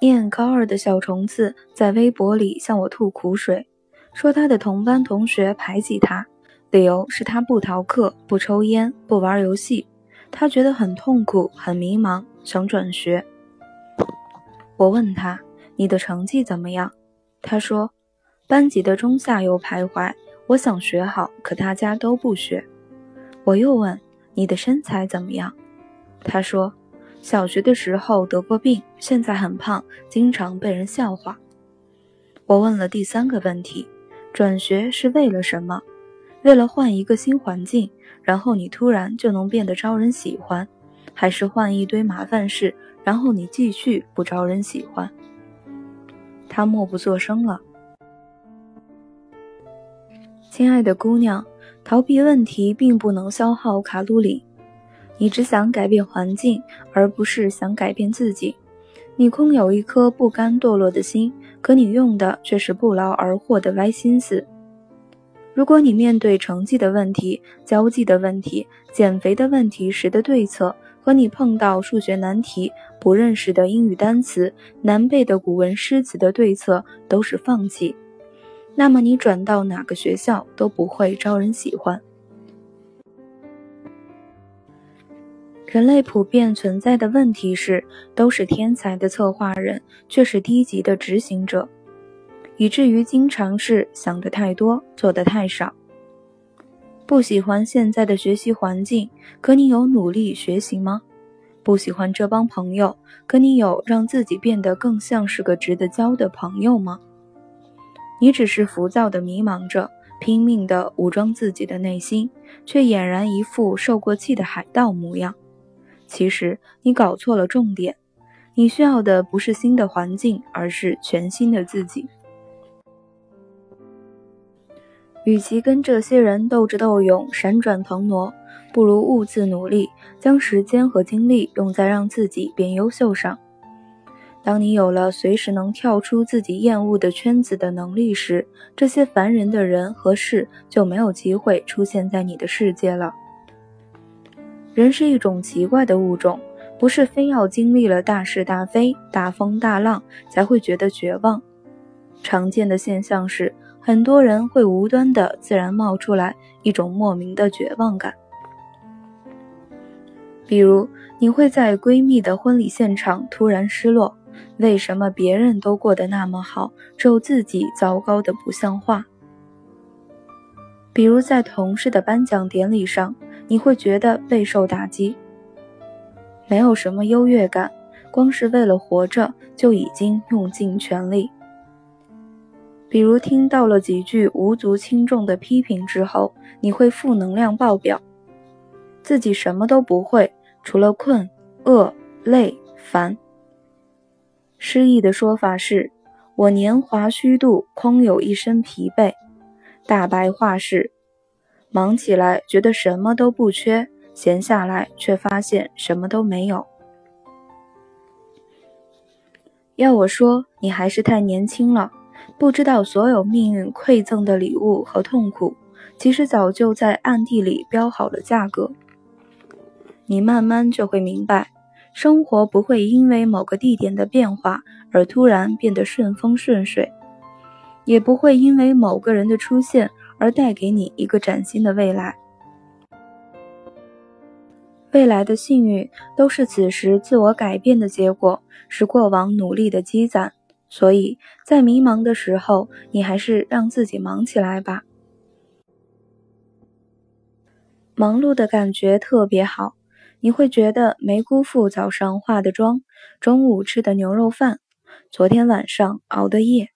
念高二的小虫子在微博里向我吐苦水，说他的同班同学排挤他，理由是他不逃课、不抽烟、不玩游戏，他觉得很痛苦、很迷茫，想转学。我问他：“你的成绩怎么样？”他说：“班级的中下游徘徊，我想学好，可大家都不学。”我又问：“你的身材怎么样？”他说。小学的时候得过病，现在很胖，经常被人笑话。我问了第三个问题：转学是为了什么？为了换一个新环境，然后你突然就能变得招人喜欢，还是换一堆麻烦事，然后你继续不招人喜欢？他默不作声了。亲爱的姑娘，逃避问题并不能消耗卡路里。你只想改变环境，而不是想改变自己。你空有一颗不甘堕落的心，可你用的却是不劳而获的歪心思。如果你面对成绩的问题、交际的问题、减肥的问题时的对策，和你碰到数学难题、不认识的英语单词、难背的古文诗词的对策都是放弃，那么你转到哪个学校都不会招人喜欢。人类普遍存在的问题是，都是天才的策划人，却是低级的执行者，以至于经常是想的太多，做的太少。不喜欢现在的学习环境，可你有努力学习吗？不喜欢这帮朋友，可你有让自己变得更像是个值得交的朋友吗？你只是浮躁的迷茫着，拼命的武装自己的内心，却俨然一副受过气的海盗模样。其实你搞错了重点，你需要的不是新的环境，而是全新的自己。与其跟这些人斗智斗勇、闪转腾挪，不如兀自努力，将时间和精力用在让自己变优秀上。当你有了随时能跳出自己厌恶的圈子的能力时，这些烦人的人和事就没有机会出现在你的世界了。人是一种奇怪的物种，不是非要经历了大是大非、大风大浪才会觉得绝望。常见的现象是，很多人会无端的自然冒出来一种莫名的绝望感。比如，你会在闺蜜的婚礼现场突然失落，为什么别人都过得那么好，只有自己糟糕的不像话？比如，在同事的颁奖典礼上。你会觉得备受打击，没有什么优越感，光是为了活着就已经用尽全力。比如听到了几句无足轻重的批评之后，你会负能量爆表，自己什么都不会，除了困、饿、累、烦。诗意的说法是：我年华虚度，空有一身疲惫。大白话是。忙起来觉得什么都不缺，闲下来却发现什么都没有。要我说，你还是太年轻了，不知道所有命运馈赠的礼物和痛苦，其实早就在暗地里标好了价格。你慢慢就会明白，生活不会因为某个地点的变化而突然变得顺风顺水，也不会因为某个人的出现。而带给你一个崭新的未来。未来的幸运都是此时自我改变的结果，是过往努力的积攒。所以在迷茫的时候，你还是让自己忙起来吧。忙碌的感觉特别好，你会觉得没辜负早上化的妆，中午吃的牛肉饭，昨天晚上熬的夜。